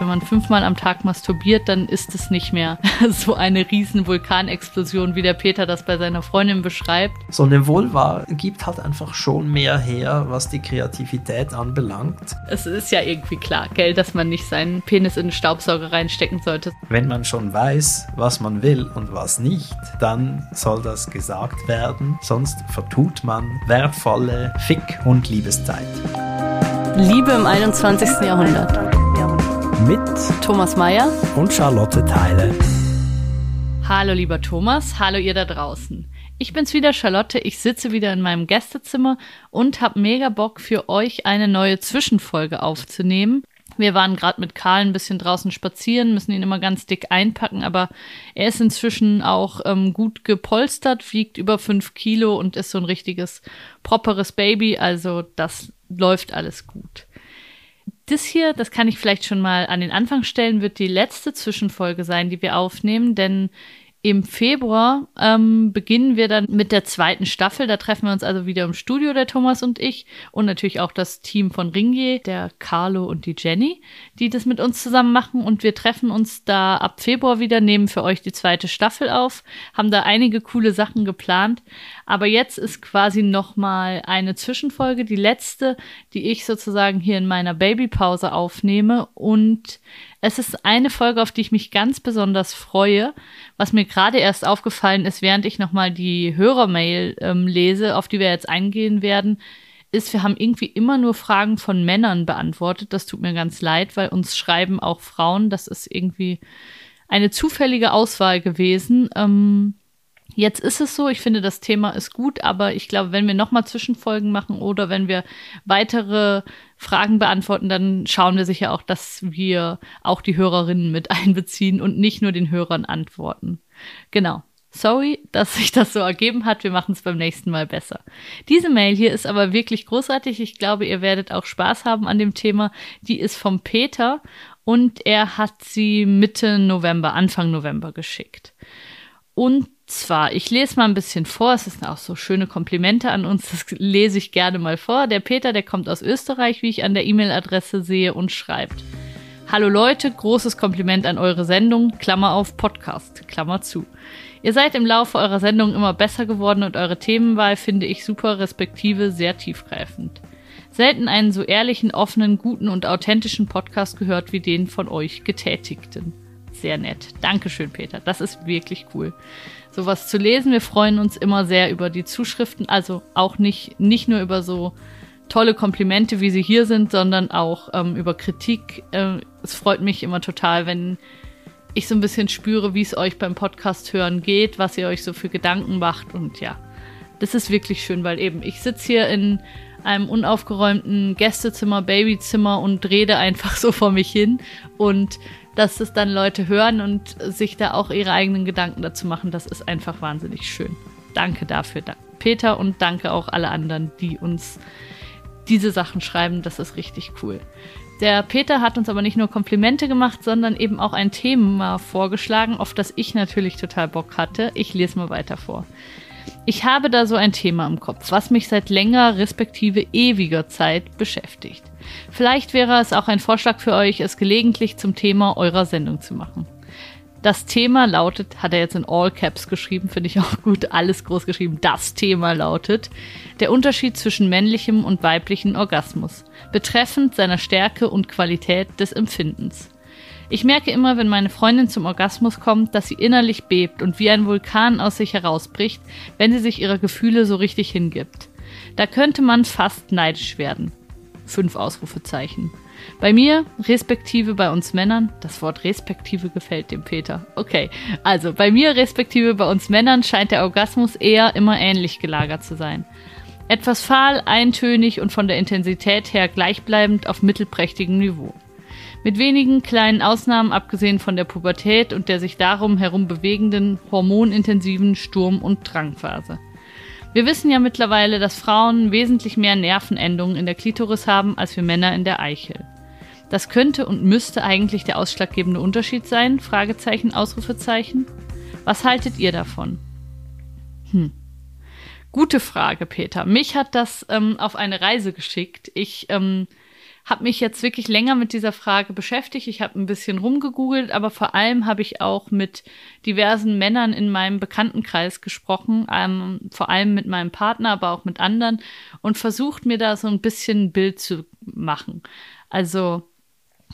wenn man fünfmal am Tag masturbiert, dann ist es nicht mehr so eine riesen Vulkanexplosion, wie der Peter das bei seiner Freundin beschreibt. So eine Vulva gibt halt einfach schon mehr her, was die Kreativität anbelangt. Es ist ja irgendwie klar, gell, dass man nicht seinen Penis in den Staubsauger reinstecken sollte. Wenn man schon weiß, was man will und was nicht, dann soll das gesagt werden, sonst vertut man wertvolle Fick- und Liebeszeit. Liebe im 21. Jahrhundert. Mit Thomas Mayer und Charlotte Teile. Hallo lieber Thomas, hallo ihr da draußen. Ich bin's wieder, Charlotte. Ich sitze wieder in meinem Gästezimmer und habe mega Bock für euch eine neue Zwischenfolge aufzunehmen. Wir waren gerade mit Karl ein bisschen draußen spazieren, müssen ihn immer ganz dick einpacken, aber er ist inzwischen auch ähm, gut gepolstert, wiegt über fünf Kilo und ist so ein richtiges properes Baby. Also das läuft alles gut. Das hier, das kann ich vielleicht schon mal an den Anfang stellen, wird die letzte Zwischenfolge sein, die wir aufnehmen, denn im Februar ähm, beginnen wir dann mit der zweiten Staffel. Da treffen wir uns also wieder im Studio, der Thomas und ich. Und natürlich auch das Team von Ringier, der Carlo und die Jenny, die das mit uns zusammen machen. Und wir treffen uns da ab Februar wieder, nehmen für euch die zweite Staffel auf, haben da einige coole Sachen geplant. Aber jetzt ist quasi nochmal eine Zwischenfolge, die letzte, die ich sozusagen hier in meiner Babypause aufnehme. Und es ist eine Folge, auf die ich mich ganz besonders freue, was mir gerade erst aufgefallen ist, während ich nochmal die Hörermail ähm, lese, auf die wir jetzt eingehen werden, ist, wir haben irgendwie immer nur Fragen von Männern beantwortet. Das tut mir ganz leid, weil uns schreiben auch Frauen. Das ist irgendwie eine zufällige Auswahl gewesen. Ähm, Jetzt ist es so, ich finde, das Thema ist gut, aber ich glaube, wenn wir nochmal Zwischenfolgen machen oder wenn wir weitere Fragen beantworten, dann schauen wir sicher auch, dass wir auch die Hörerinnen mit einbeziehen und nicht nur den Hörern antworten. Genau. Sorry, dass sich das so ergeben hat. Wir machen es beim nächsten Mal besser. Diese Mail hier ist aber wirklich großartig. Ich glaube, ihr werdet auch Spaß haben an dem Thema. Die ist vom Peter und er hat sie Mitte November, Anfang November geschickt. Und zwar, ich lese mal ein bisschen vor, es sind auch so schöne Komplimente an uns, das lese ich gerne mal vor. Der Peter, der kommt aus Österreich, wie ich an der E-Mail-Adresse sehe und schreibt. Hallo Leute, großes Kompliment an eure Sendung, Klammer auf Podcast, Klammer zu. Ihr seid im Laufe eurer Sendung immer besser geworden und eure Themenwahl finde ich super, respektive sehr tiefgreifend. Selten einen so ehrlichen, offenen, guten und authentischen Podcast gehört wie den von euch Getätigten. Sehr nett. Dankeschön, Peter. Das ist wirklich cool sowas zu lesen. Wir freuen uns immer sehr über die Zuschriften, also auch nicht, nicht nur über so tolle Komplimente, wie sie hier sind, sondern auch ähm, über Kritik. Äh, es freut mich immer total, wenn ich so ein bisschen spüre, wie es euch beim Podcast hören geht, was ihr euch so für Gedanken macht und ja, das ist wirklich schön, weil eben ich sitze hier in einem unaufgeräumten Gästezimmer, Babyzimmer und rede einfach so vor mich hin und dass es dann Leute hören und sich da auch ihre eigenen Gedanken dazu machen, das ist einfach wahnsinnig schön. Danke dafür, Peter, und danke auch alle anderen, die uns diese Sachen schreiben. Das ist richtig cool. Der Peter hat uns aber nicht nur Komplimente gemacht, sondern eben auch ein Thema vorgeschlagen, auf das ich natürlich total Bock hatte. Ich lese mal weiter vor. Ich habe da so ein Thema im Kopf, was mich seit länger respektive ewiger Zeit beschäftigt. Vielleicht wäre es auch ein Vorschlag für euch, es gelegentlich zum Thema eurer Sendung zu machen. Das Thema lautet, hat er jetzt in All Caps geschrieben, finde ich auch gut, alles groß geschrieben. Das Thema lautet der Unterschied zwischen männlichem und weiblichem Orgasmus, betreffend seiner Stärke und Qualität des Empfindens. Ich merke immer, wenn meine Freundin zum Orgasmus kommt, dass sie innerlich bebt und wie ein Vulkan aus sich herausbricht, wenn sie sich ihrer Gefühle so richtig hingibt. Da könnte man fast neidisch werden. Fünf Ausrufezeichen. Bei mir, respektive bei uns Männern, das Wort respektive gefällt dem Peter. Okay, also bei mir, respektive bei uns Männern, scheint der Orgasmus eher immer ähnlich gelagert zu sein. Etwas fahl, eintönig und von der Intensität her gleichbleibend auf mittelprächtigem Niveau. Mit wenigen kleinen Ausnahmen abgesehen von der Pubertät und der sich darum herum bewegenden hormonintensiven Sturm- und Drangphase. Wir wissen ja mittlerweile, dass Frauen wesentlich mehr Nervenendungen in der Klitoris haben als wir Männer in der Eichel. Das könnte und müsste eigentlich der ausschlaggebende Unterschied sein? Fragezeichen, Ausrufezeichen. Was haltet ihr davon? Hm. Gute Frage, Peter. Mich hat das ähm, auf eine Reise geschickt. Ich ähm, habe mich jetzt wirklich länger mit dieser Frage beschäftigt. Ich habe ein bisschen rumgegoogelt, aber vor allem habe ich auch mit diversen Männern in meinem Bekanntenkreis gesprochen, ähm, vor allem mit meinem Partner, aber auch mit anderen und versucht mir da so ein bisschen ein Bild zu machen. Also,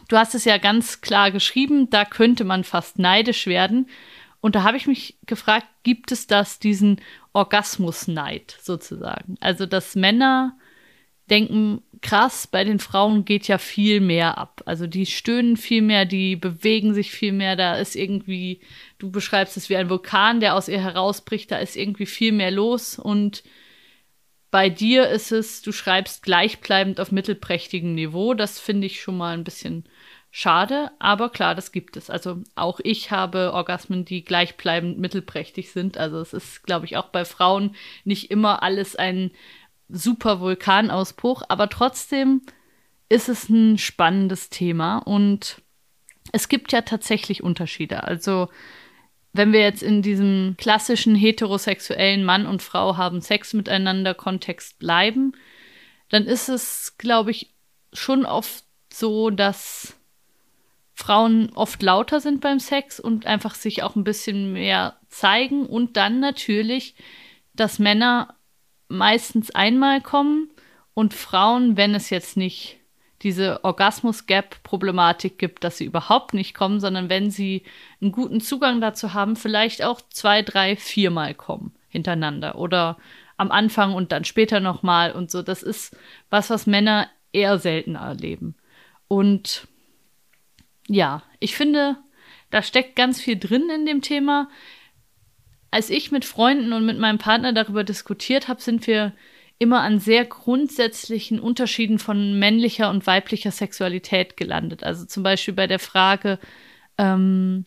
du hast es ja ganz klar geschrieben, da könnte man fast neidisch werden. Und da habe ich mich gefragt, gibt es das, diesen Orgasmusneid sozusagen? Also, dass Männer denken, krass, bei den Frauen geht ja viel mehr ab. Also die stöhnen viel mehr, die bewegen sich viel mehr, da ist irgendwie, du beschreibst es wie ein Vulkan, der aus ihr herausbricht, da ist irgendwie viel mehr los und bei dir ist es, du schreibst gleichbleibend auf mittelprächtigem Niveau. Das finde ich schon mal ein bisschen schade, aber klar, das gibt es. Also auch ich habe Orgasmen, die gleichbleibend mittelprächtig sind. Also es ist, glaube ich, auch bei Frauen nicht immer alles ein super Vulkanausbruch, aber trotzdem ist es ein spannendes Thema und es gibt ja tatsächlich Unterschiede. Also wenn wir jetzt in diesem klassischen heterosexuellen Mann und Frau haben Sex miteinander Kontext bleiben, dann ist es, glaube ich, schon oft so, dass Frauen oft lauter sind beim Sex und einfach sich auch ein bisschen mehr zeigen und dann natürlich, dass Männer meistens einmal kommen und Frauen, wenn es jetzt nicht diese Orgasmus-Gap-Problematik gibt, dass sie überhaupt nicht kommen, sondern wenn sie einen guten Zugang dazu haben, vielleicht auch zwei, drei, viermal kommen hintereinander oder am Anfang und dann später nochmal und so. Das ist was, was Männer eher selten erleben. Und ja, ich finde, da steckt ganz viel drin in dem Thema als ich mit Freunden und mit meinem Partner darüber diskutiert habe, sind wir immer an sehr grundsätzlichen Unterschieden von männlicher und weiblicher Sexualität gelandet. Also zum Beispiel bei der Frage, ähm,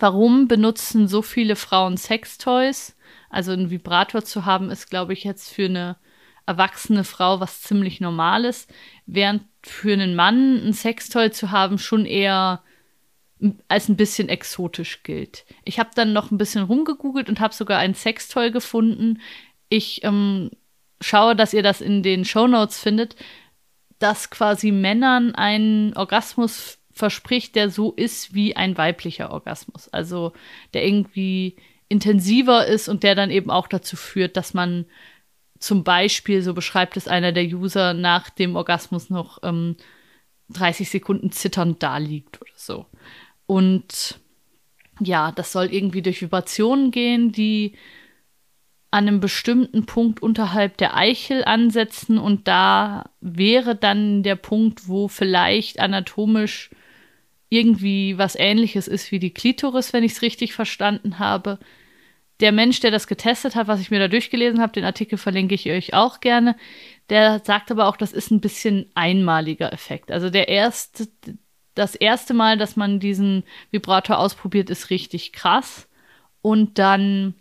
warum benutzen so viele Frauen Sextoys? Also ein Vibrator zu haben, ist, glaube ich, jetzt für eine erwachsene Frau was ziemlich Normales, während für einen Mann ein Sextoy zu haben schon eher als ein bisschen exotisch gilt. Ich habe dann noch ein bisschen rumgegoogelt und habe sogar ein Sextoy gefunden. Ich ähm, schaue, dass ihr das in den Show Notes findet, dass quasi Männern einen Orgasmus verspricht, der so ist wie ein weiblicher Orgasmus. Also der irgendwie intensiver ist und der dann eben auch dazu führt, dass man zum Beispiel, so beschreibt es einer der User, nach dem Orgasmus noch ähm, 30 Sekunden zitternd da liegt oder so. Und ja, das soll irgendwie durch Vibrationen gehen, die an einem bestimmten Punkt unterhalb der Eichel ansetzen und da wäre dann der Punkt, wo vielleicht anatomisch irgendwie was ähnliches ist wie die Klitoris, wenn ich es richtig verstanden habe. Der Mensch, der das getestet hat, was ich mir da durchgelesen habe, den Artikel verlinke ich euch auch gerne, der sagt aber auch, das ist ein bisschen einmaliger Effekt. Also der erste, das erste Mal, dass man diesen Vibrator ausprobiert, ist richtig krass. Und dann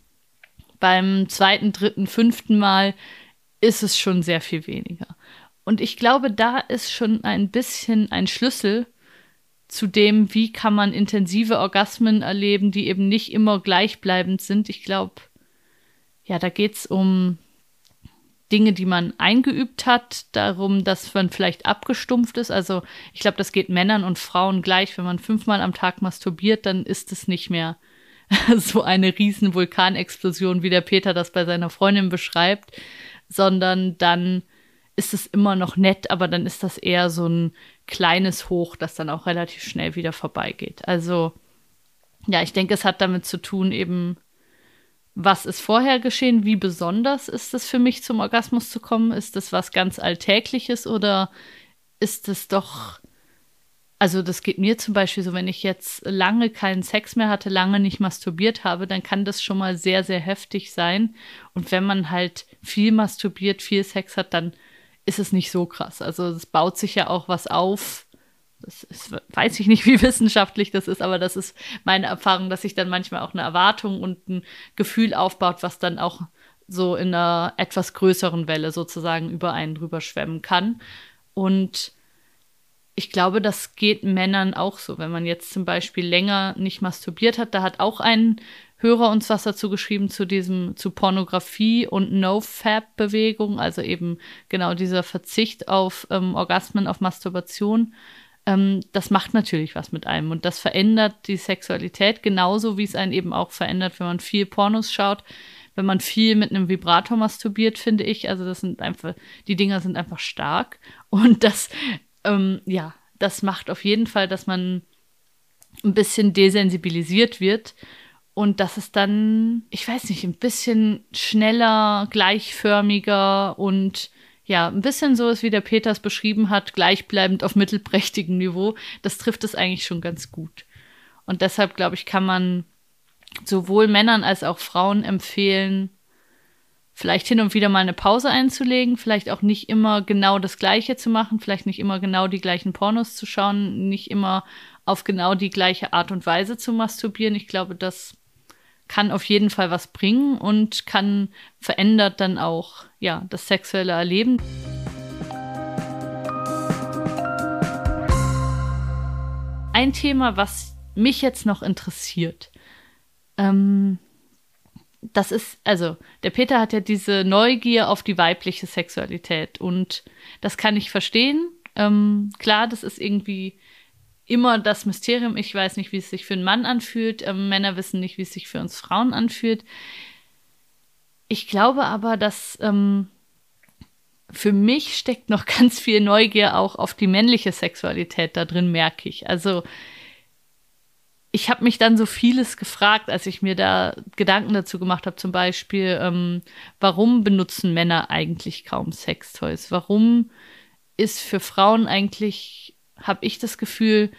beim zweiten, dritten, fünften Mal ist es schon sehr viel weniger. Und ich glaube, da ist schon ein bisschen ein Schlüssel zu dem, wie kann man intensive Orgasmen erleben, die eben nicht immer gleichbleibend sind. Ich glaube, ja, da geht es um Dinge, die man eingeübt hat, darum, dass man vielleicht abgestumpft ist. Also ich glaube, das geht Männern und Frauen gleich. Wenn man fünfmal am Tag masturbiert, dann ist es nicht mehr so eine riesen Vulkanexplosion, wie der Peter das bei seiner Freundin beschreibt, sondern dann ist es immer noch nett, aber dann ist das eher so ein kleines Hoch, das dann auch relativ schnell wieder vorbeigeht. Also ja, ich denke, es hat damit zu tun, eben was ist vorher geschehen? Wie besonders ist es für mich, zum Orgasmus zu kommen? Ist das was ganz Alltägliches oder ist es doch. Also, das geht mir zum Beispiel so, wenn ich jetzt lange keinen Sex mehr hatte, lange nicht masturbiert habe, dann kann das schon mal sehr, sehr heftig sein. Und wenn man halt viel masturbiert, viel Sex hat, dann ist es nicht so krass. Also, es baut sich ja auch was auf, das ist, weiß ich nicht, wie wissenschaftlich das ist, aber das ist meine Erfahrung, dass sich dann manchmal auch eine Erwartung und ein Gefühl aufbaut, was dann auch so in einer etwas größeren Welle sozusagen über einen drüber schwemmen kann. Und ich glaube, das geht Männern auch so. Wenn man jetzt zum Beispiel länger nicht masturbiert hat, da hat auch ein Hörer uns was dazu geschrieben zu diesem, zu Pornografie und No-Fab-Bewegung, also eben genau dieser Verzicht auf ähm, Orgasmen, auf Masturbation. Ähm, das macht natürlich was mit einem und das verändert die Sexualität genauso, wie es einen eben auch verändert, wenn man viel Pornos schaut, wenn man viel mit einem Vibrator masturbiert, finde ich. Also das sind einfach, die Dinger sind einfach stark und das, ähm, ja, das macht auf jeden Fall, dass man ein bisschen desensibilisiert wird und dass es dann, ich weiß nicht, ein bisschen schneller, gleichförmiger und ja, ein bisschen so ist, wie der Peters beschrieben hat, gleichbleibend auf mittelprächtigem Niveau. Das trifft es eigentlich schon ganz gut. Und deshalb, glaube ich, kann man sowohl Männern als auch Frauen empfehlen, vielleicht hin und wieder mal eine Pause einzulegen, vielleicht auch nicht immer genau das Gleiche zu machen, vielleicht nicht immer genau die gleichen Pornos zu schauen, nicht immer auf genau die gleiche Art und Weise zu masturbieren. Ich glaube, das kann auf jeden Fall was bringen und kann verändert dann auch ja das sexuelle Erleben. Ein Thema, was mich jetzt noch interessiert, ähm, das ist, also der Peter hat ja diese Neugier auf die weibliche Sexualität und das kann ich verstehen. Ähm, klar, das ist irgendwie immer das Mysterium. Ich weiß nicht, wie es sich für einen Mann anfühlt. Ähm, Männer wissen nicht, wie es sich für uns Frauen anfühlt. Ich glaube aber, dass ähm, für mich steckt noch ganz viel Neugier auch auf die männliche Sexualität da drin, merke ich. Also ich habe mich dann so vieles gefragt, als ich mir da Gedanken dazu gemacht habe. Zum Beispiel, ähm, warum benutzen Männer eigentlich kaum Sextoys? Warum ist für Frauen eigentlich habe ich das Gefühl,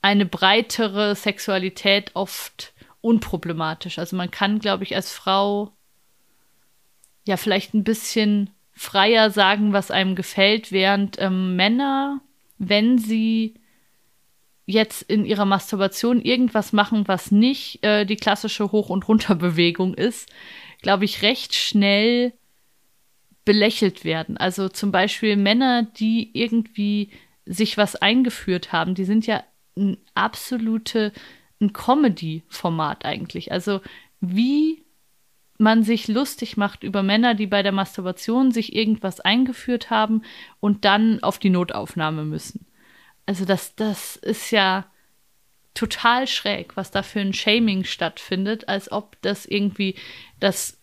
eine breitere Sexualität oft unproblematisch. Also man kann, glaube ich, als Frau ja vielleicht ein bisschen freier sagen, was einem gefällt, während ähm, Männer, wenn sie jetzt in ihrer Masturbation irgendwas machen, was nicht äh, die klassische Hoch- und Runterbewegung ist, glaube ich, recht schnell belächelt werden. Also zum Beispiel Männer, die irgendwie sich was eingeführt haben, die sind ja ein absolute ein Comedy-Format eigentlich. Also wie man sich lustig macht über Männer, die bei der Masturbation sich irgendwas eingeführt haben und dann auf die Notaufnahme müssen. Also das, das ist ja total schräg, was da für ein Shaming stattfindet, als ob das irgendwie das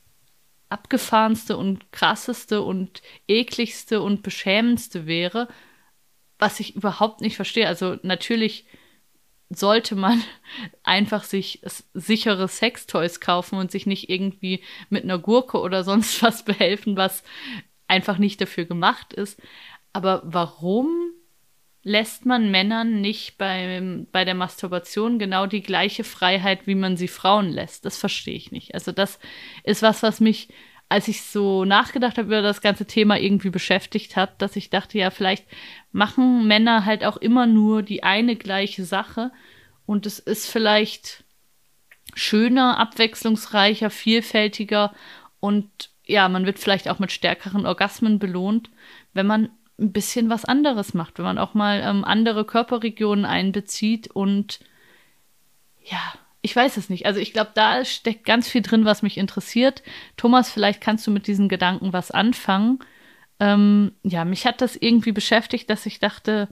abgefahrenste und krasseste und ekligste und beschämendste wäre was ich überhaupt nicht verstehe. Also natürlich sollte man einfach sich sichere Sextoys kaufen und sich nicht irgendwie mit einer Gurke oder sonst was behelfen, was einfach nicht dafür gemacht ist. Aber warum lässt man Männern nicht beim, bei der Masturbation genau die gleiche Freiheit, wie man sie Frauen lässt? Das verstehe ich nicht. Also das ist was, was mich als ich so nachgedacht habe über das ganze Thema irgendwie beschäftigt hat, dass ich dachte, ja, vielleicht machen Männer halt auch immer nur die eine gleiche Sache und es ist vielleicht schöner, abwechslungsreicher, vielfältiger und ja, man wird vielleicht auch mit stärkeren Orgasmen belohnt, wenn man ein bisschen was anderes macht, wenn man auch mal ähm, andere Körperregionen einbezieht und ja, ich weiß es nicht. Also ich glaube, da steckt ganz viel drin, was mich interessiert. Thomas, vielleicht kannst du mit diesen Gedanken was anfangen. Ähm, ja, mich hat das irgendwie beschäftigt, dass ich dachte,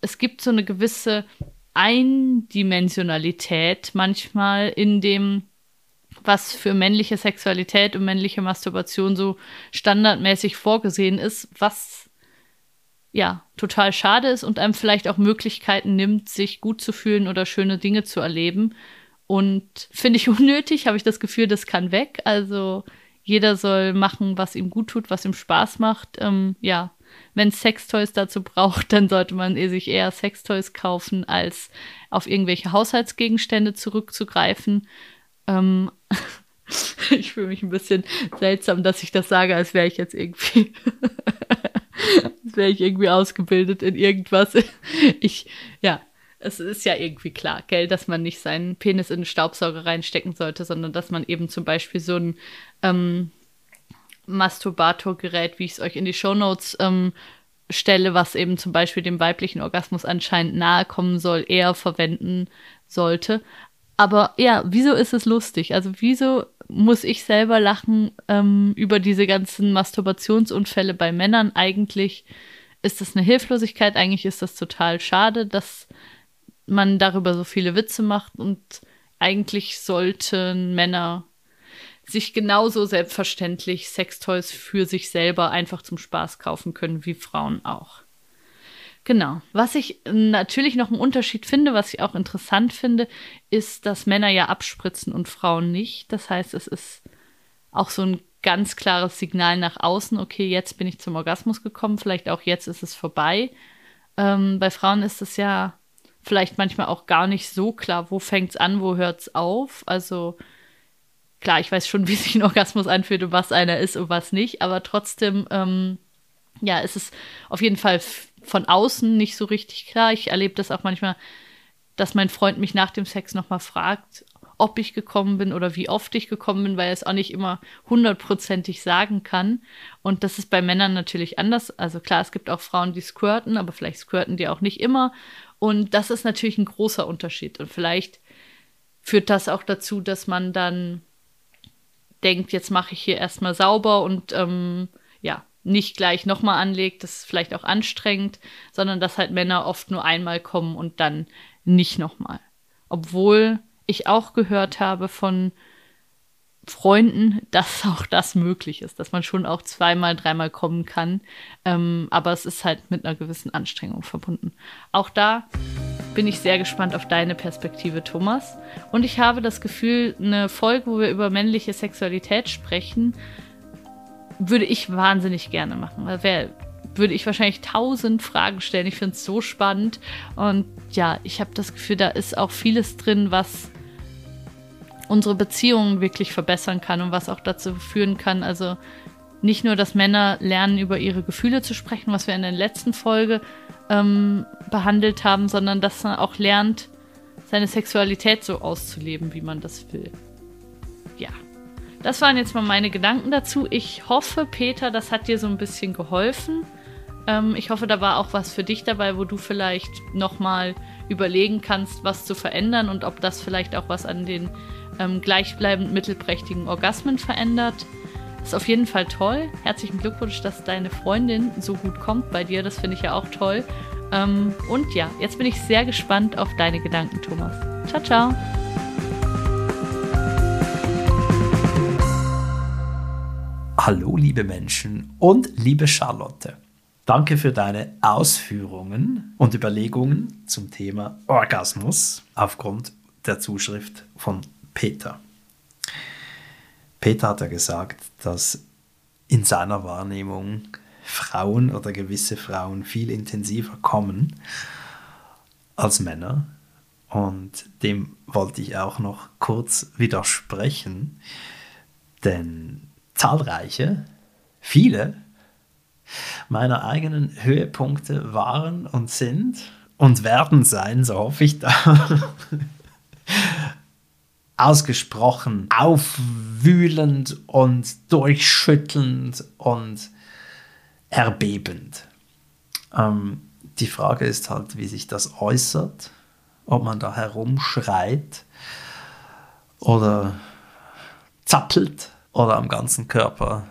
es gibt so eine gewisse Eindimensionalität manchmal in dem, was für männliche Sexualität und männliche Masturbation so standardmäßig vorgesehen ist, was ja total schade ist und einem vielleicht auch Möglichkeiten nimmt, sich gut zu fühlen oder schöne Dinge zu erleben. Und finde ich unnötig, habe ich das Gefühl, das kann weg. Also jeder soll machen, was ihm gut tut, was ihm Spaß macht. Ähm, ja, wenn Sextoys dazu braucht, dann sollte man sich eher Sextoys kaufen, als auf irgendwelche Haushaltsgegenstände zurückzugreifen. Ähm, ich fühle mich ein bisschen seltsam, dass ich das sage, als wäre ich jetzt irgendwie, wäre ich irgendwie ausgebildet in irgendwas. Ich, ja, es ist ja irgendwie klar, gell, dass man nicht seinen Penis in den Staubsauger reinstecken sollte, sondern dass man eben zum Beispiel so ein ähm, Masturbatorgerät, wie ich es euch in die Shownotes ähm, Stelle, was eben zum Beispiel dem weiblichen Orgasmus anscheinend nahe kommen soll, eher verwenden sollte. Aber ja, wieso ist es lustig? Also wieso muss ich selber lachen ähm, über diese ganzen Masturbationsunfälle bei Männern? Eigentlich ist das eine Hilflosigkeit, eigentlich ist das total schade, dass man darüber so viele Witze macht und eigentlich sollten Männer sich genauso selbstverständlich Sextoys für sich selber einfach zum Spaß kaufen können wie Frauen auch. Genau. Was ich natürlich noch einen Unterschied finde, was ich auch interessant finde, ist, dass Männer ja abspritzen und Frauen nicht. Das heißt, es ist auch so ein ganz klares Signal nach außen, okay, jetzt bin ich zum Orgasmus gekommen, vielleicht auch jetzt ist es vorbei. Ähm, bei Frauen ist es ja vielleicht manchmal auch gar nicht so klar, wo fängt es an, wo hört es auf. Also klar, ich weiß schon, wie sich ein Orgasmus anfühlt und was einer ist und was nicht, aber trotzdem, ähm, ja, ist es auf jeden Fall von außen nicht so richtig klar. Ich erlebe das auch manchmal, dass mein Freund mich nach dem Sex nochmal fragt, ob ich gekommen bin oder wie oft ich gekommen bin, weil er es auch nicht immer hundertprozentig sagen kann. Und das ist bei Männern natürlich anders. Also klar, es gibt auch Frauen, die squirten, aber vielleicht squirten die auch nicht immer. Und das ist natürlich ein großer Unterschied. Und vielleicht führt das auch dazu, dass man dann denkt, jetzt mache ich hier erstmal sauber und ähm, ja, nicht gleich nochmal anlegt, das ist vielleicht auch anstrengend, sondern dass halt Männer oft nur einmal kommen und dann nicht nochmal. Obwohl ich auch gehört habe von Freunden, dass auch das möglich ist, dass man schon auch zweimal, dreimal kommen kann. Ähm, aber es ist halt mit einer gewissen Anstrengung verbunden. Auch da bin ich sehr gespannt auf deine Perspektive, Thomas. Und ich habe das Gefühl, eine Folge, wo wir über männliche Sexualität sprechen, würde ich wahnsinnig gerne machen. Weil wär, würde ich wahrscheinlich tausend Fragen stellen. Ich finde es so spannend. Und ja, ich habe das Gefühl, da ist auch vieles drin, was unsere Beziehungen wirklich verbessern kann und was auch dazu führen kann, also nicht nur, dass Männer lernen, über ihre Gefühle zu sprechen, was wir in der letzten Folge ähm, behandelt haben, sondern dass man auch lernt, seine Sexualität so auszuleben, wie man das will. Ja. Das waren jetzt mal meine Gedanken dazu. Ich hoffe, Peter, das hat dir so ein bisschen geholfen. Ähm, ich hoffe, da war auch was für dich dabei, wo du vielleicht nochmal überlegen kannst, was zu verändern und ob das vielleicht auch was an den ähm, gleichbleibend mittelprächtigen Orgasmen verändert. Ist auf jeden Fall toll. Herzlichen Glückwunsch, dass deine Freundin so gut kommt bei dir. Das finde ich ja auch toll. Ähm, und ja, jetzt bin ich sehr gespannt auf deine Gedanken, Thomas. Ciao, ciao. Hallo, liebe Menschen und liebe Charlotte. Danke für deine Ausführungen und Überlegungen zum Thema Orgasmus aufgrund der Zuschrift von Peter. Peter hat ja gesagt, dass in seiner Wahrnehmung Frauen oder gewisse Frauen viel intensiver kommen als Männer. Und dem wollte ich auch noch kurz widersprechen, denn zahlreiche, viele meiner eigenen Höhepunkte waren und sind und werden sein, so hoffe ich da, ausgesprochen aufwühlend und durchschüttelnd und erbebend. Ähm, die Frage ist halt, wie sich das äußert, ob man da herumschreit oder zappelt oder am ganzen Körper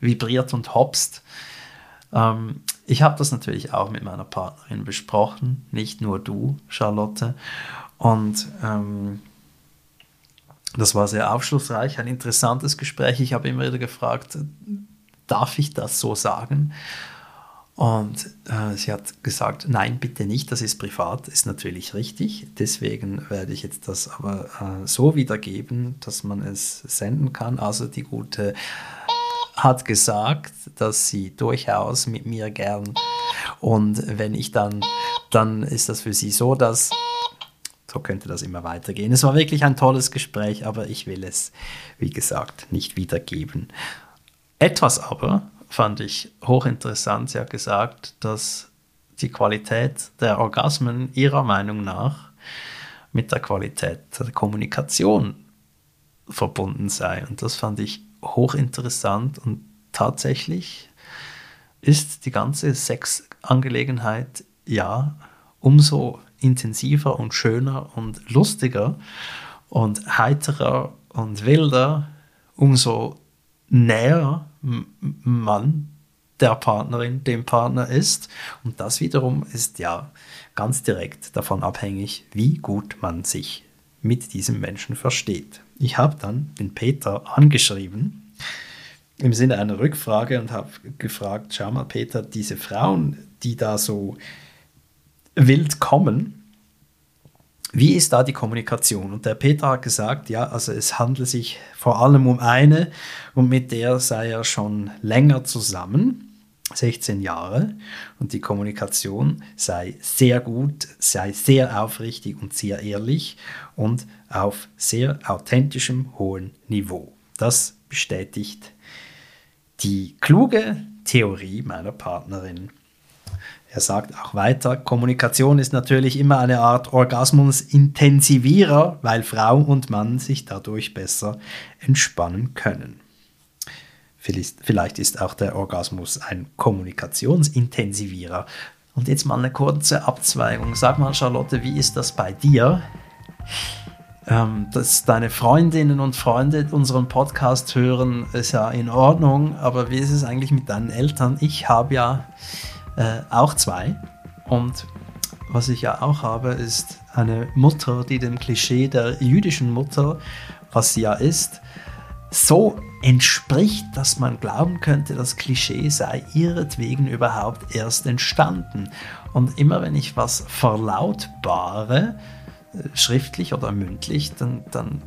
vibriert und hopst. Ähm, ich habe das natürlich auch mit meiner Partnerin besprochen, nicht nur du, Charlotte. Und ähm, das war sehr aufschlussreich, ein interessantes Gespräch. Ich habe immer wieder gefragt, darf ich das so sagen? Und äh, sie hat gesagt, nein, bitte nicht, das ist privat, ist natürlich richtig. Deswegen werde ich jetzt das aber äh, so wiedergeben, dass man es senden kann. Also die gute hat gesagt, dass sie durchaus mit mir gern und wenn ich dann, dann ist das für sie so, dass so könnte das immer weitergehen. Es war wirklich ein tolles Gespräch, aber ich will es, wie gesagt, nicht wiedergeben. Etwas aber fand ich hochinteressant. Sie hat gesagt, dass die Qualität der Orgasmen ihrer Meinung nach mit der Qualität der Kommunikation verbunden sei. Und das fand ich hochinteressant und tatsächlich ist die ganze Sex Angelegenheit, ja, umso intensiver und schöner und lustiger und heiterer und wilder, umso näher man der Partnerin, dem Partner ist. Und das wiederum ist ja ganz direkt davon abhängig, wie gut man sich mit diesem Menschen versteht. Ich habe dann den Peter angeschrieben im Sinne einer Rückfrage und habe gefragt, schau mal Peter, diese Frauen, die da so wild kommen, wie ist da die Kommunikation? Und der Peter hat gesagt, ja, also es handelt sich vor allem um eine und mit der sei er schon länger zusammen. 16 Jahre und die Kommunikation sei sehr gut, sei sehr aufrichtig und sehr ehrlich und auf sehr authentischem hohen Niveau. Das bestätigt die kluge Theorie meiner Partnerin er sagt auch weiter, Kommunikation ist natürlich immer eine Art Orgasmus-Intensivierer, weil Frau und Mann sich dadurch besser entspannen können. Vielleicht ist auch der Orgasmus ein Kommunikationsintensivierer. Und jetzt mal eine kurze Abzweigung. Sag mal, Charlotte, wie ist das bei dir? Ähm, dass deine Freundinnen und Freunde unseren Podcast hören, ist ja in Ordnung, aber wie ist es eigentlich mit deinen Eltern? Ich habe ja äh, auch zwei. Und was ich ja auch habe, ist eine Mutter, die dem Klischee der jüdischen Mutter, was sie ja ist, so entspricht, dass man glauben könnte, das Klischee sei ihretwegen überhaupt erst entstanden. Und immer wenn ich was verlautbare, äh, schriftlich oder mündlich, dann, dann,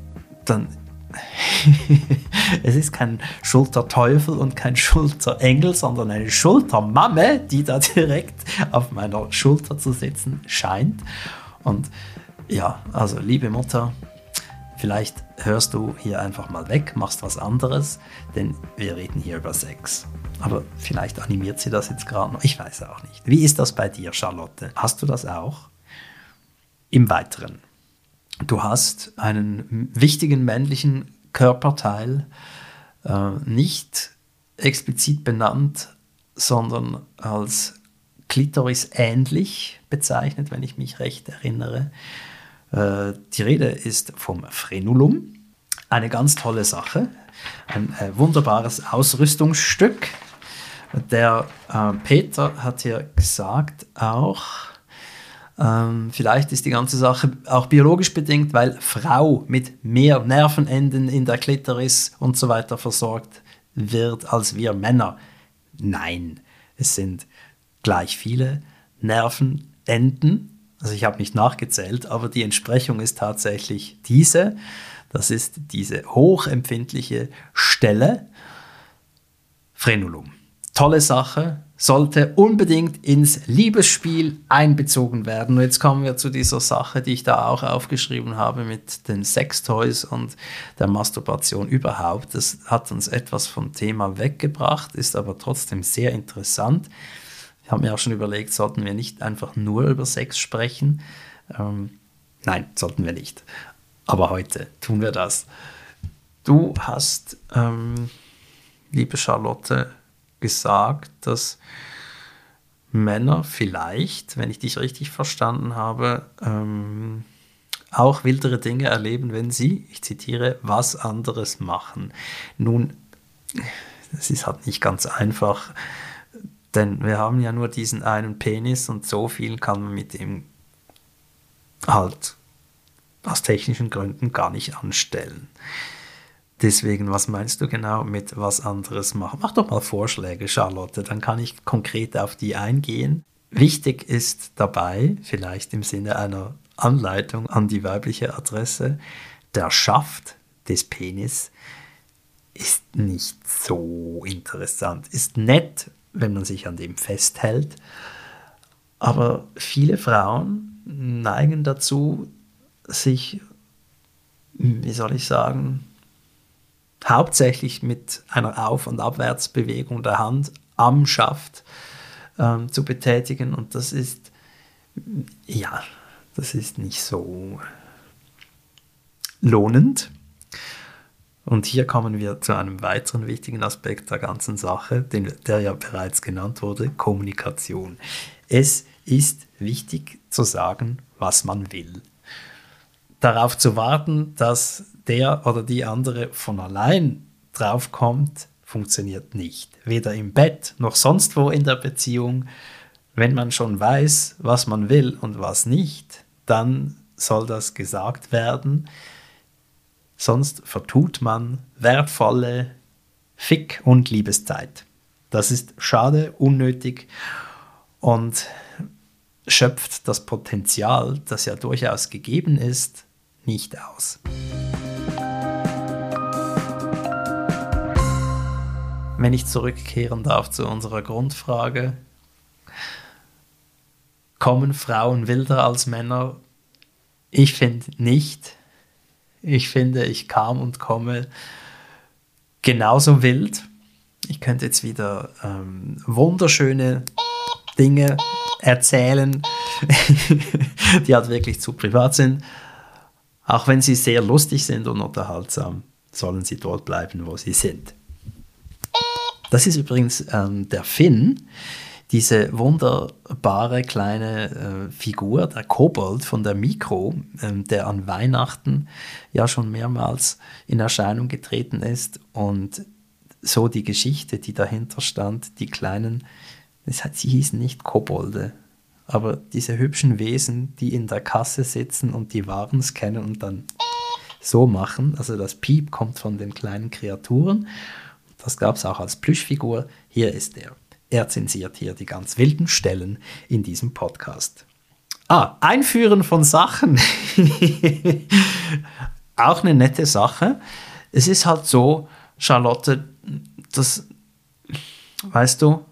dann es ist kein Schulterteufel und kein Schulterengel, sondern eine Schultermamme, die da direkt auf meiner Schulter zu sitzen scheint. Und ja, also liebe Mutter, vielleicht hörst du hier einfach mal weg, machst was anderes, denn wir reden hier über Sex. Aber vielleicht animiert sie das jetzt gerade noch. Ich weiß auch nicht. Wie ist das bei dir, Charlotte? Hast du das auch? Im Weiteren. Du hast einen wichtigen männlichen Körperteil äh, nicht explizit benannt, sondern als Klitoris ähnlich bezeichnet, wenn ich mich recht erinnere. Äh, die Rede ist vom Frenulum. Eine ganz tolle Sache, ein äh, wunderbares Ausrüstungsstück. Der äh, Peter hat hier gesagt auch, ähm, vielleicht ist die ganze Sache auch biologisch bedingt, weil Frau mit mehr Nervenenden in der Klitoris und so weiter versorgt wird als wir Männer. Nein, es sind gleich viele Nervenenden. Also ich habe nicht nachgezählt, aber die Entsprechung ist tatsächlich diese. Das ist diese hochempfindliche Stelle. Frenulum. Tolle Sache, sollte unbedingt ins Liebesspiel einbezogen werden. Und jetzt kommen wir zu dieser Sache, die ich da auch aufgeschrieben habe mit den Sextoys und der Masturbation überhaupt. Das hat uns etwas vom Thema weggebracht, ist aber trotzdem sehr interessant. Ich habe mir auch schon überlegt, sollten wir nicht einfach nur über Sex sprechen? Ähm, nein, sollten wir nicht. Aber heute tun wir das. Du hast, ähm, liebe Charlotte, gesagt, dass Männer vielleicht, wenn ich dich richtig verstanden habe, ähm, auch wildere Dinge erleben, wenn sie, ich zitiere, was anderes machen. Nun, das ist halt nicht ganz einfach, denn wir haben ja nur diesen einen Penis und so viel kann man mit ihm halt aus technischen Gründen gar nicht anstellen. Deswegen, was meinst du genau mit was anderes machen? Mach doch mal Vorschläge, Charlotte, dann kann ich konkret auf die eingehen. Wichtig ist dabei, vielleicht im Sinne einer Anleitung an die weibliche Adresse, der Schaft des Penis ist nicht so interessant. Ist nett, wenn man sich an dem festhält, aber viele Frauen neigen dazu, sich, wie soll ich sagen, hauptsächlich mit einer Auf- und Abwärtsbewegung der Hand am Schaft ähm, zu betätigen. Und das ist, ja, das ist nicht so lohnend. Und hier kommen wir zu einem weiteren wichtigen Aspekt der ganzen Sache, den, der ja bereits genannt wurde, Kommunikation. Es ist wichtig zu sagen, was man will. Darauf zu warten, dass der oder die andere von allein draufkommt, funktioniert nicht. Weder im Bett noch sonst wo in der Beziehung. Wenn man schon weiß, was man will und was nicht, dann soll das gesagt werden. Sonst vertut man wertvolle Fick- und Liebeszeit. Das ist schade, unnötig und schöpft das Potenzial, das ja durchaus gegeben ist, nicht aus. Wenn ich zurückkehren darf zu unserer Grundfrage, kommen Frauen wilder als Männer? Ich finde nicht. Ich finde, ich kam und komme genauso wild. Ich könnte jetzt wieder ähm, wunderschöne Dinge erzählen, die halt wirklich zu privat sind. Auch wenn sie sehr lustig sind und unterhaltsam, sollen sie dort bleiben, wo sie sind. Das ist übrigens ähm, der Finn, diese wunderbare kleine äh, Figur, der Kobold von der Mikro, ähm, der an Weihnachten ja schon mehrmals in Erscheinung getreten ist und so die Geschichte, die dahinter stand, die kleinen, das hat, sie hießen nicht Kobolde, aber diese hübschen Wesen, die in der Kasse sitzen und die Waren scannen und dann so machen, also das Piep kommt von den kleinen Kreaturen, das gab es auch als Plüschfigur, hier ist er. Er zensiert hier die ganz wilden Stellen in diesem Podcast. Ah, Einführen von Sachen. Auch eine nette Sache. Es ist halt so, Charlotte, das, weißt du,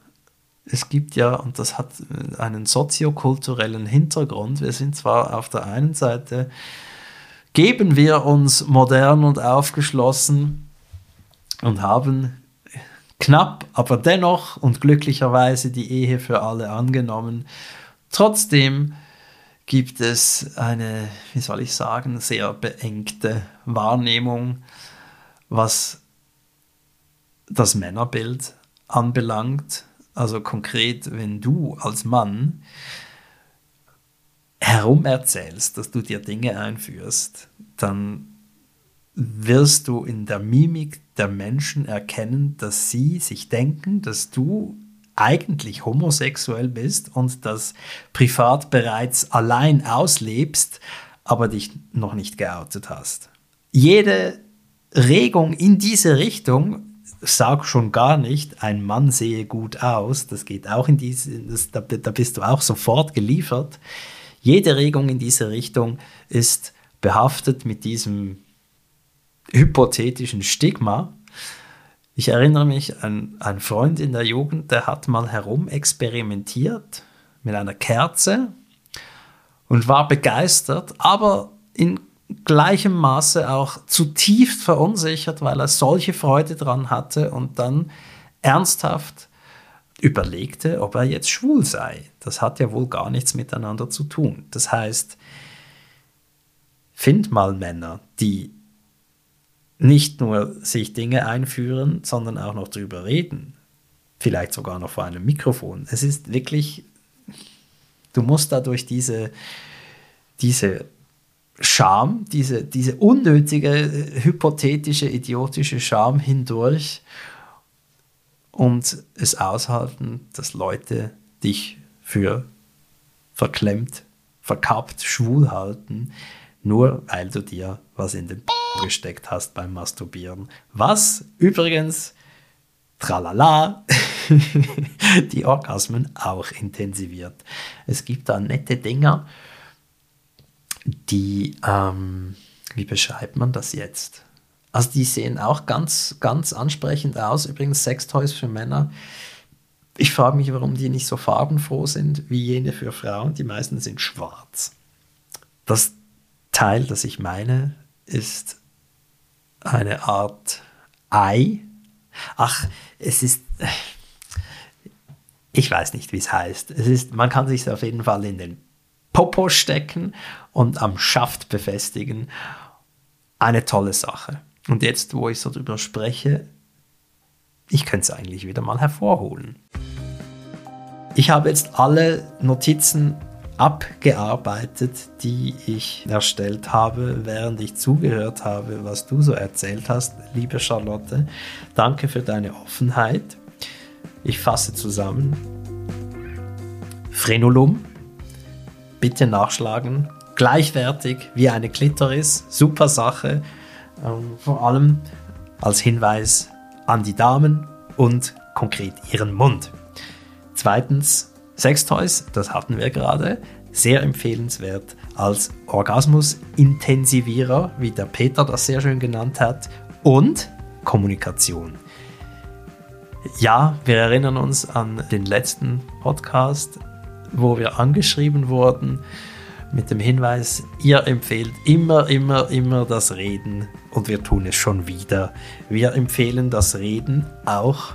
es gibt ja, und das hat einen soziokulturellen Hintergrund. Wir sind zwar auf der einen Seite, geben wir uns modern und aufgeschlossen und haben knapp, aber dennoch und glücklicherweise die Ehe für alle angenommen. Trotzdem gibt es eine, wie soll ich sagen, sehr beengte Wahrnehmung, was das Männerbild anbelangt. Also konkret, wenn du als Mann herumerzählst, dass du dir Dinge einführst, dann wirst du in der Mimik der Menschen erkennen, dass sie sich denken, dass du eigentlich homosexuell bist und das privat bereits allein auslebst, aber dich noch nicht geoutet hast. Jede Regung in diese Richtung sag schon gar nicht, ein Mann sehe gut aus, das geht auch in diese, das, da, da bist du auch sofort geliefert. Jede Regung in diese Richtung ist behaftet mit diesem hypothetischen Stigma. Ich erinnere mich an einen Freund in der Jugend, der hat mal herumexperimentiert mit einer Kerze und war begeistert, aber in gleichem Maße auch zutiefst verunsichert, weil er solche Freude dran hatte und dann ernsthaft überlegte, ob er jetzt schwul sei. Das hat ja wohl gar nichts miteinander zu tun. Das heißt, find mal Männer, die nicht nur sich Dinge einführen, sondern auch noch drüber reden. Vielleicht sogar noch vor einem Mikrofon. Es ist wirklich, du musst dadurch diese, diese Scham, diese, diese unnötige, hypothetische, idiotische Scham hindurch und es aushalten, dass Leute dich für verklemmt, verkappt, schwul halten, nur weil du dir was in den P gesteckt hast beim Masturbieren. Was übrigens, tralala, die Orgasmen auch intensiviert. Es gibt da nette Dinger, die, ähm, wie beschreibt man das jetzt? Also die sehen auch ganz, ganz ansprechend aus. Übrigens Sextoys für Männer. Ich frage mich, warum die nicht so farbenfroh sind wie jene für Frauen. Die meisten sind schwarz. Das Teil, das ich meine, ist eine Art Ei. Ach, es ist. Ich weiß nicht, wie es heißt. Es man kann sich auf jeden Fall in den Popo stecken und am Schaft befestigen. Eine tolle Sache. Und jetzt, wo ich so drüber spreche, ich könnte es eigentlich wieder mal hervorholen. Ich habe jetzt alle Notizen abgearbeitet, die ich erstellt habe, während ich zugehört habe, was du so erzählt hast, liebe Charlotte. Danke für deine Offenheit. Ich fasse zusammen. Frenulum, bitte nachschlagen. Gleichwertig wie eine Klitoris, super Sache. Ähm, vor allem als Hinweis an die Damen und konkret ihren Mund. Zweitens, Sextoys, das hatten wir gerade, sehr empfehlenswert als Orgasmusintensivierer, wie der Peter das sehr schön genannt hat, und Kommunikation. Ja, wir erinnern uns an den letzten Podcast, wo wir angeschrieben wurden mit dem Hinweis, ihr empfehlt immer, immer, immer das Reden und wir tun es schon wieder. Wir empfehlen das Reden auch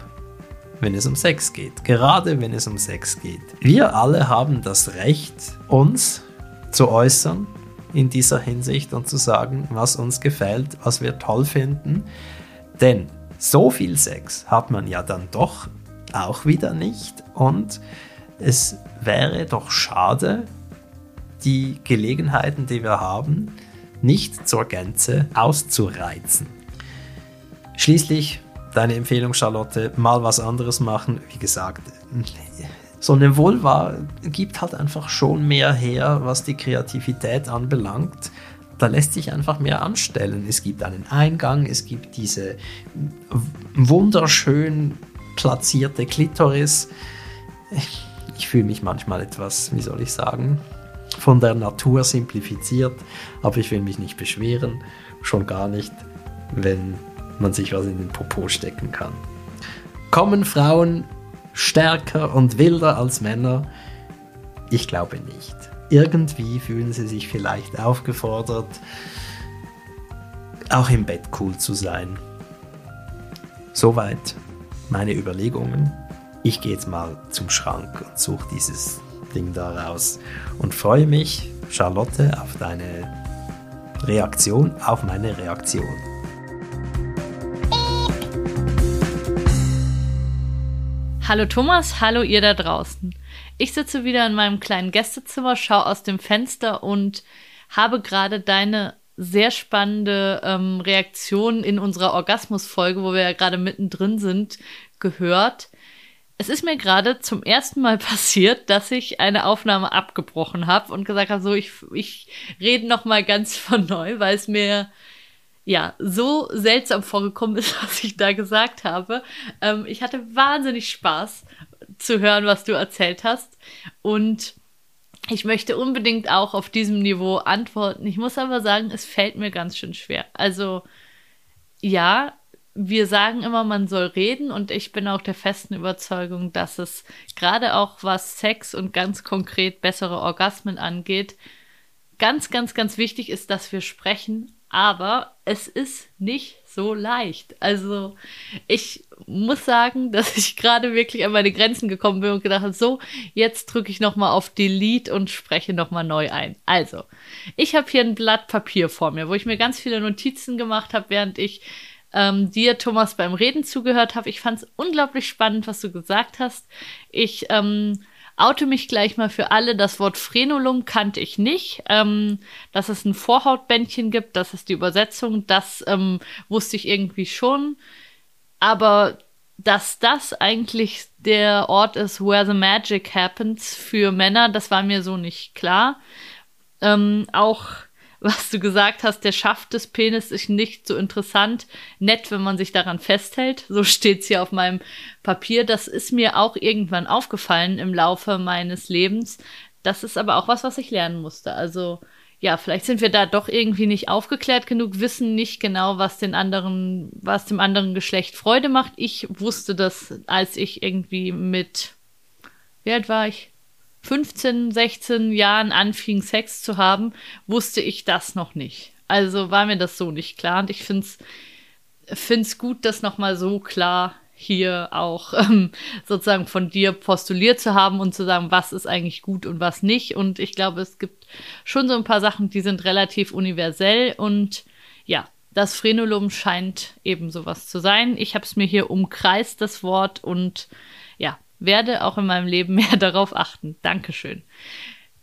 wenn es um Sex geht. Gerade wenn es um Sex geht. Wir alle haben das Recht, uns zu äußern in dieser Hinsicht und zu sagen, was uns gefällt, was wir toll finden. Denn so viel Sex hat man ja dann doch auch wieder nicht und es wäre doch schade, die Gelegenheiten, die wir haben, nicht zur Gänze auszureizen. Schließlich deine Empfehlung, Charlotte, mal was anderes machen. Wie gesagt, so eine Vulva gibt halt einfach schon mehr her, was die Kreativität anbelangt. Da lässt sich einfach mehr anstellen. Es gibt einen Eingang, es gibt diese wunderschön platzierte Klitoris. Fühle mich manchmal etwas, wie soll ich sagen, von der Natur simplifiziert, aber ich will mich nicht beschweren, schon gar nicht, wenn man sich was in den Popo stecken kann. Kommen Frauen stärker und wilder als Männer? Ich glaube nicht. Irgendwie fühlen sie sich vielleicht aufgefordert, auch im Bett cool zu sein. Soweit meine Überlegungen. Ich gehe jetzt mal zum Schrank und suche dieses Ding da raus und freue mich, Charlotte, auf deine Reaktion auf meine Reaktion. Hallo Thomas, hallo ihr da draußen. Ich sitze wieder in meinem kleinen Gästezimmer, schaue aus dem Fenster und habe gerade deine sehr spannende ähm, Reaktion in unserer Orgasmus-Folge, wo wir ja gerade mittendrin sind, gehört. Es ist mir gerade zum ersten Mal passiert, dass ich eine Aufnahme abgebrochen habe und gesagt habe, so ich, ich rede noch mal ganz von neu, weil es mir ja, so seltsam vorgekommen ist, was ich da gesagt habe. Ähm, ich hatte wahnsinnig Spaß zu hören, was du erzählt hast. Und ich möchte unbedingt auch auf diesem Niveau antworten. Ich muss aber sagen, es fällt mir ganz schön schwer. Also, ja, wir sagen immer, man soll reden und ich bin auch der festen Überzeugung, dass es gerade auch was Sex und ganz konkret bessere Orgasmen angeht, ganz, ganz, ganz wichtig ist, dass wir sprechen aber es ist nicht so leicht. Also ich muss sagen, dass ich gerade wirklich an meine Grenzen gekommen bin und gedacht habe, so, jetzt drücke ich nochmal auf Delete und spreche nochmal neu ein. Also, ich habe hier ein Blatt Papier vor mir, wo ich mir ganz viele Notizen gemacht habe, während ich ähm, dir, Thomas, beim Reden zugehört habe. Ich fand es unglaublich spannend, was du gesagt hast. Ich ähm, oute mich gleich mal für alle. Das Wort Frenulum kannte ich nicht. Ähm, dass es ein Vorhautbändchen gibt, das ist die Übersetzung. Das ähm, wusste ich irgendwie schon. Aber dass das eigentlich der Ort ist, where the magic happens für Männer, das war mir so nicht klar. Ähm, auch was du gesagt hast, der Schaft des Penis ist nicht so interessant. Nett, wenn man sich daran festhält. So steht's hier auf meinem Papier. Das ist mir auch irgendwann aufgefallen im Laufe meines Lebens. Das ist aber auch was, was ich lernen musste. Also, ja, vielleicht sind wir da doch irgendwie nicht aufgeklärt genug, wissen nicht genau, was den anderen, was dem anderen Geschlecht Freude macht. Ich wusste das, als ich irgendwie mit, wie alt war ich? 15, 16 Jahren anfing, Sex zu haben, wusste ich das noch nicht. Also war mir das so nicht klar. Und ich finde es gut, das nochmal so klar hier auch ähm, sozusagen von dir postuliert zu haben und zu sagen, was ist eigentlich gut und was nicht. Und ich glaube, es gibt schon so ein paar Sachen, die sind relativ universell und ja, das Frenulum scheint eben sowas zu sein. Ich habe es mir hier umkreist, das Wort, und ja, werde auch in meinem Leben mehr darauf achten. Dankeschön.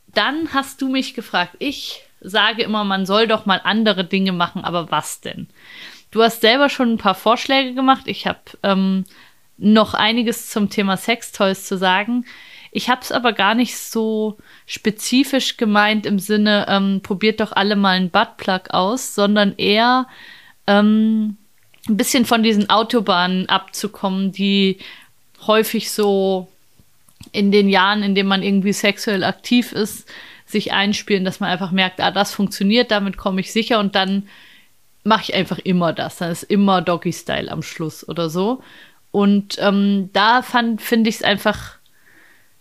Dann hast du mich gefragt. Ich sage immer, man soll doch mal andere Dinge machen, aber was denn? Du hast selber schon ein paar Vorschläge gemacht. Ich habe ähm, noch einiges zum Thema Sextoys zu sagen. Ich habe es aber gar nicht so spezifisch gemeint im Sinne, ähm, probiert doch alle mal einen Buttplug aus, sondern eher ähm, ein bisschen von diesen Autobahnen abzukommen, die häufig so in den Jahren, in denen man irgendwie sexuell aktiv ist, sich einspielen, dass man einfach merkt, ah, das funktioniert, damit komme ich sicher und dann mache ich einfach immer das. Dann ist immer Doggy-Style am Schluss oder so. Und ähm, da finde ich es einfach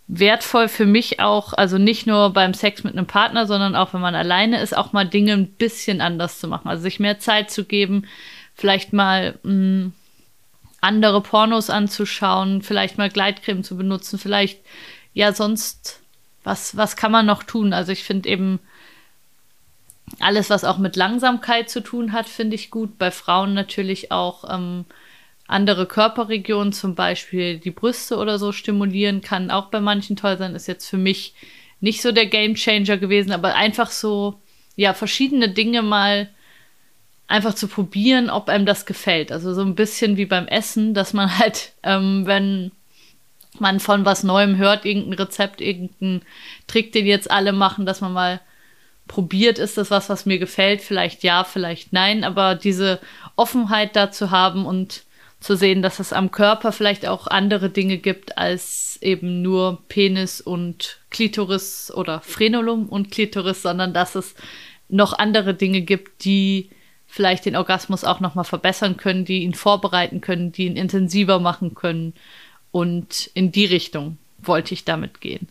wertvoll für mich auch, also nicht nur beim Sex mit einem Partner, sondern auch wenn man alleine ist, auch mal Dinge ein bisschen anders zu machen. Also sich mehr Zeit zu geben, vielleicht mal mh, hm, andere Pornos anzuschauen, vielleicht mal Gleitcreme zu benutzen, vielleicht ja sonst was was kann man noch tun? Also ich finde eben alles, was auch mit Langsamkeit zu tun hat, finde ich gut. Bei Frauen natürlich auch ähm, andere Körperregionen, zum Beispiel die Brüste oder so stimulieren, kann auch bei manchen toll sein. Ist jetzt für mich nicht so der Game Changer gewesen, aber einfach so, ja, verschiedene Dinge mal einfach zu probieren, ob einem das gefällt. Also so ein bisschen wie beim Essen, dass man halt, ähm, wenn man von was Neuem hört, irgendein Rezept, irgendein Trick, den jetzt alle machen, dass man mal probiert, ist das was, was mir gefällt? Vielleicht ja, vielleicht nein, aber diese Offenheit dazu haben und zu sehen, dass es am Körper vielleicht auch andere Dinge gibt als eben nur Penis und Klitoris oder Frenulum und Klitoris, sondern dass es noch andere Dinge gibt, die vielleicht den Orgasmus auch noch mal verbessern können, die ihn vorbereiten können, die ihn intensiver machen können und in die Richtung wollte ich damit gehen.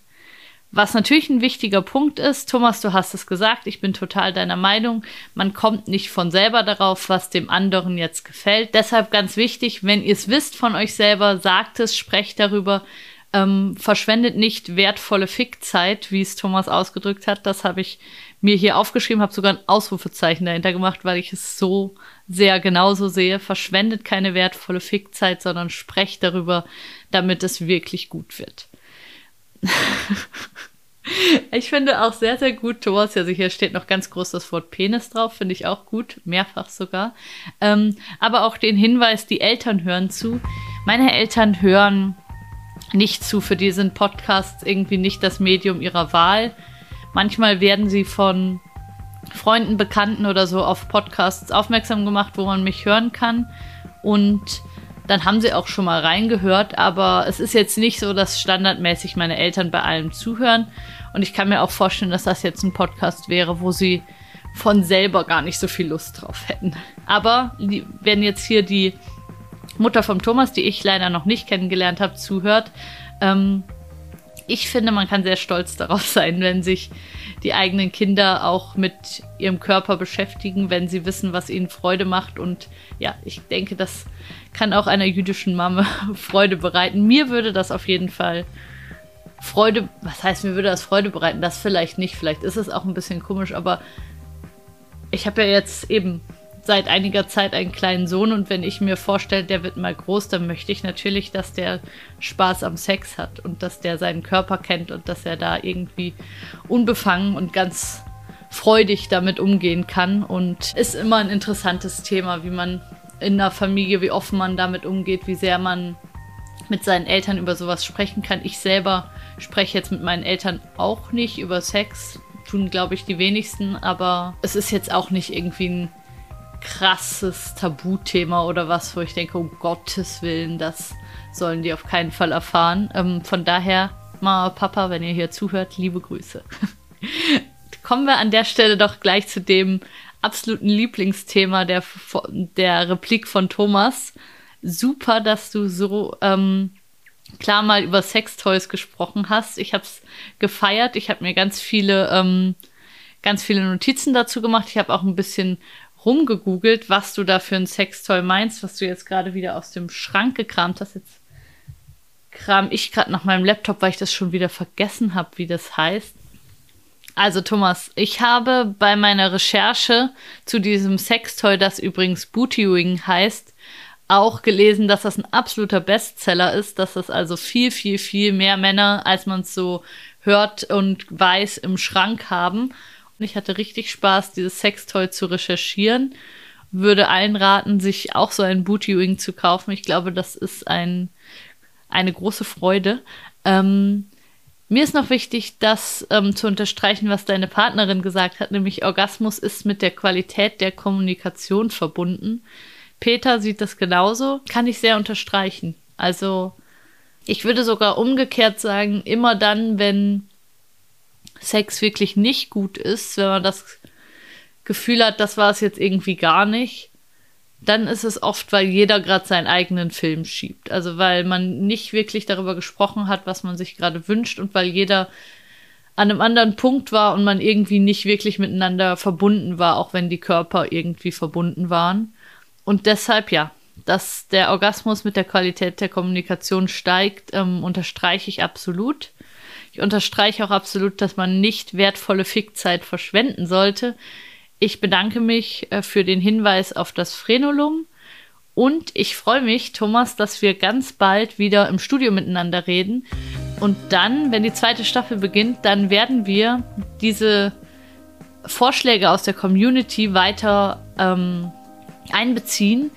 Was natürlich ein wichtiger Punkt ist, Thomas, du hast es gesagt, ich bin total deiner Meinung, man kommt nicht von selber darauf, was dem anderen jetzt gefällt. Deshalb ganz wichtig, wenn ihr es wisst von euch selber, sagt es, sprecht darüber, ähm, verschwendet nicht wertvolle Fickzeit, wie es Thomas ausgedrückt hat. Das habe ich mir hier aufgeschrieben, habe sogar ein Ausrufezeichen dahinter gemacht, weil ich es so sehr genauso sehe. Verschwendet keine wertvolle Fickzeit, sondern sprecht darüber, damit es wirklich gut wird. ich finde auch sehr, sehr gut, Thomas, also hier steht noch ganz groß das Wort Penis drauf, finde ich auch gut, mehrfach sogar. Ähm, aber auch den Hinweis, die Eltern hören zu. Meine Eltern hören nicht zu, für die sind Podcasts irgendwie nicht das Medium ihrer Wahl. Manchmal werden sie von Freunden, Bekannten oder so auf Podcasts aufmerksam gemacht, wo man mich hören kann. Und dann haben sie auch schon mal reingehört, aber es ist jetzt nicht so, dass standardmäßig meine Eltern bei allem zuhören. Und ich kann mir auch vorstellen, dass das jetzt ein Podcast wäre, wo sie von selber gar nicht so viel Lust drauf hätten. Aber wenn jetzt hier die Mutter vom Thomas, die ich leider noch nicht kennengelernt habe, zuhört, ähm, ich finde, man kann sehr stolz darauf sein, wenn sich die eigenen Kinder auch mit ihrem Körper beschäftigen, wenn sie wissen, was ihnen Freude macht. Und ja, ich denke, das kann auch einer jüdischen Mama Freude bereiten. Mir würde das auf jeden Fall Freude, was heißt, mir würde das Freude bereiten? Das vielleicht nicht, vielleicht ist es auch ein bisschen komisch, aber ich habe ja jetzt eben seit einiger Zeit einen kleinen Sohn und wenn ich mir vorstelle, der wird mal groß, dann möchte ich natürlich, dass der Spaß am Sex hat und dass der seinen Körper kennt und dass er da irgendwie unbefangen und ganz freudig damit umgehen kann und ist immer ein interessantes Thema, wie man in der Familie, wie offen man damit umgeht, wie sehr man mit seinen Eltern über sowas sprechen kann. Ich selber spreche jetzt mit meinen Eltern auch nicht über Sex, tun glaube ich die wenigsten, aber es ist jetzt auch nicht irgendwie ein krasses Tabuthema oder was, wo ich denke, um Gottes Willen, das sollen die auf keinen Fall erfahren. Ähm, von daher, Mama, Papa, wenn ihr hier zuhört, liebe Grüße. Kommen wir an der Stelle doch gleich zu dem absoluten Lieblingsthema der, der Replik von Thomas. Super, dass du so ähm, klar mal über Sextoys gesprochen hast. Ich habe es gefeiert. Ich habe mir ganz viele, ähm, ganz viele Notizen dazu gemacht. Ich habe auch ein bisschen rumgegoogelt, was du da für ein Sextoy meinst, was du jetzt gerade wieder aus dem Schrank gekramt hast. Jetzt kram ich gerade nach meinem Laptop, weil ich das schon wieder vergessen habe, wie das heißt. Also Thomas, ich habe bei meiner Recherche zu diesem Sextoy, das übrigens Bootywing heißt, auch gelesen, dass das ein absoluter Bestseller ist, dass das also viel, viel, viel mehr Männer, als man es so hört und weiß, im Schrank haben. Und ich hatte richtig Spaß, dieses Sextoy zu recherchieren. Würde allen raten, sich auch so ein Bootywing zu kaufen. Ich glaube, das ist ein, eine große Freude. Ähm, mir ist noch wichtig, das ähm, zu unterstreichen, was deine Partnerin gesagt hat, nämlich Orgasmus ist mit der Qualität der Kommunikation verbunden. Peter sieht das genauso, kann ich sehr unterstreichen. Also ich würde sogar umgekehrt sagen, immer dann, wenn Sex wirklich nicht gut ist, wenn man das Gefühl hat, das war es jetzt irgendwie gar nicht, dann ist es oft, weil jeder gerade seinen eigenen Film schiebt. Also weil man nicht wirklich darüber gesprochen hat, was man sich gerade wünscht und weil jeder an einem anderen Punkt war und man irgendwie nicht wirklich miteinander verbunden war, auch wenn die Körper irgendwie verbunden waren. Und deshalb ja, dass der Orgasmus mit der Qualität der Kommunikation steigt, ähm, unterstreiche ich absolut. Ich unterstreiche auch absolut, dass man nicht wertvolle Fickzeit verschwenden sollte. Ich bedanke mich äh, für den Hinweis auf das Frenulum und ich freue mich, Thomas, dass wir ganz bald wieder im Studio miteinander reden. Und dann, wenn die zweite Staffel beginnt, dann werden wir diese Vorschläge aus der Community weiter ähm, einbeziehen.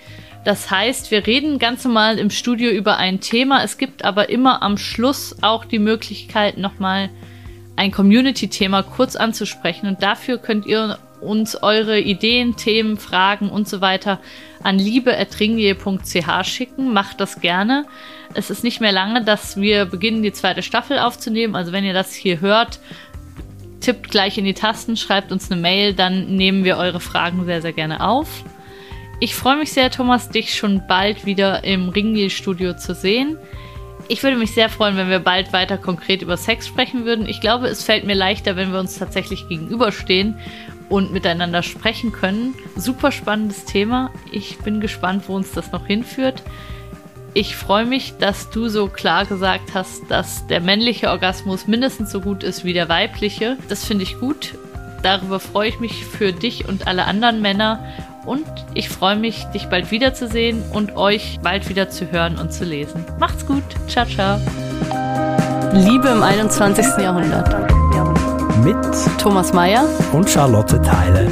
Das heißt, wir reden ganz normal im Studio über ein Thema. Es gibt aber immer am Schluss auch die Möglichkeit, nochmal ein Community-Thema kurz anzusprechen. Und dafür könnt ihr uns eure Ideen, Themen, Fragen und so weiter an liebe.ringier.ch schicken. Macht das gerne. Es ist nicht mehr lange, dass wir beginnen, die zweite Staffel aufzunehmen. Also wenn ihr das hier hört, tippt gleich in die Tasten, schreibt uns eine Mail, dann nehmen wir eure Fragen sehr, sehr gerne auf. Ich freue mich sehr, Thomas, dich schon bald wieder im Ringier-Studio zu sehen. Ich würde mich sehr freuen, wenn wir bald weiter konkret über Sex sprechen würden. Ich glaube, es fällt mir leichter, wenn wir uns tatsächlich gegenüberstehen und miteinander sprechen können. Super spannendes Thema. Ich bin gespannt, wo uns das noch hinführt. Ich freue mich, dass du so klar gesagt hast, dass der männliche Orgasmus mindestens so gut ist wie der weibliche. Das finde ich gut. Darüber freue ich mich für dich und alle anderen Männer. Und ich freue mich, dich bald wiederzusehen und euch bald wieder zu hören und zu lesen. Macht's gut. Ciao, ciao. Liebe im 21. Jahrhundert mit Thomas Mayer und Charlotte Teile.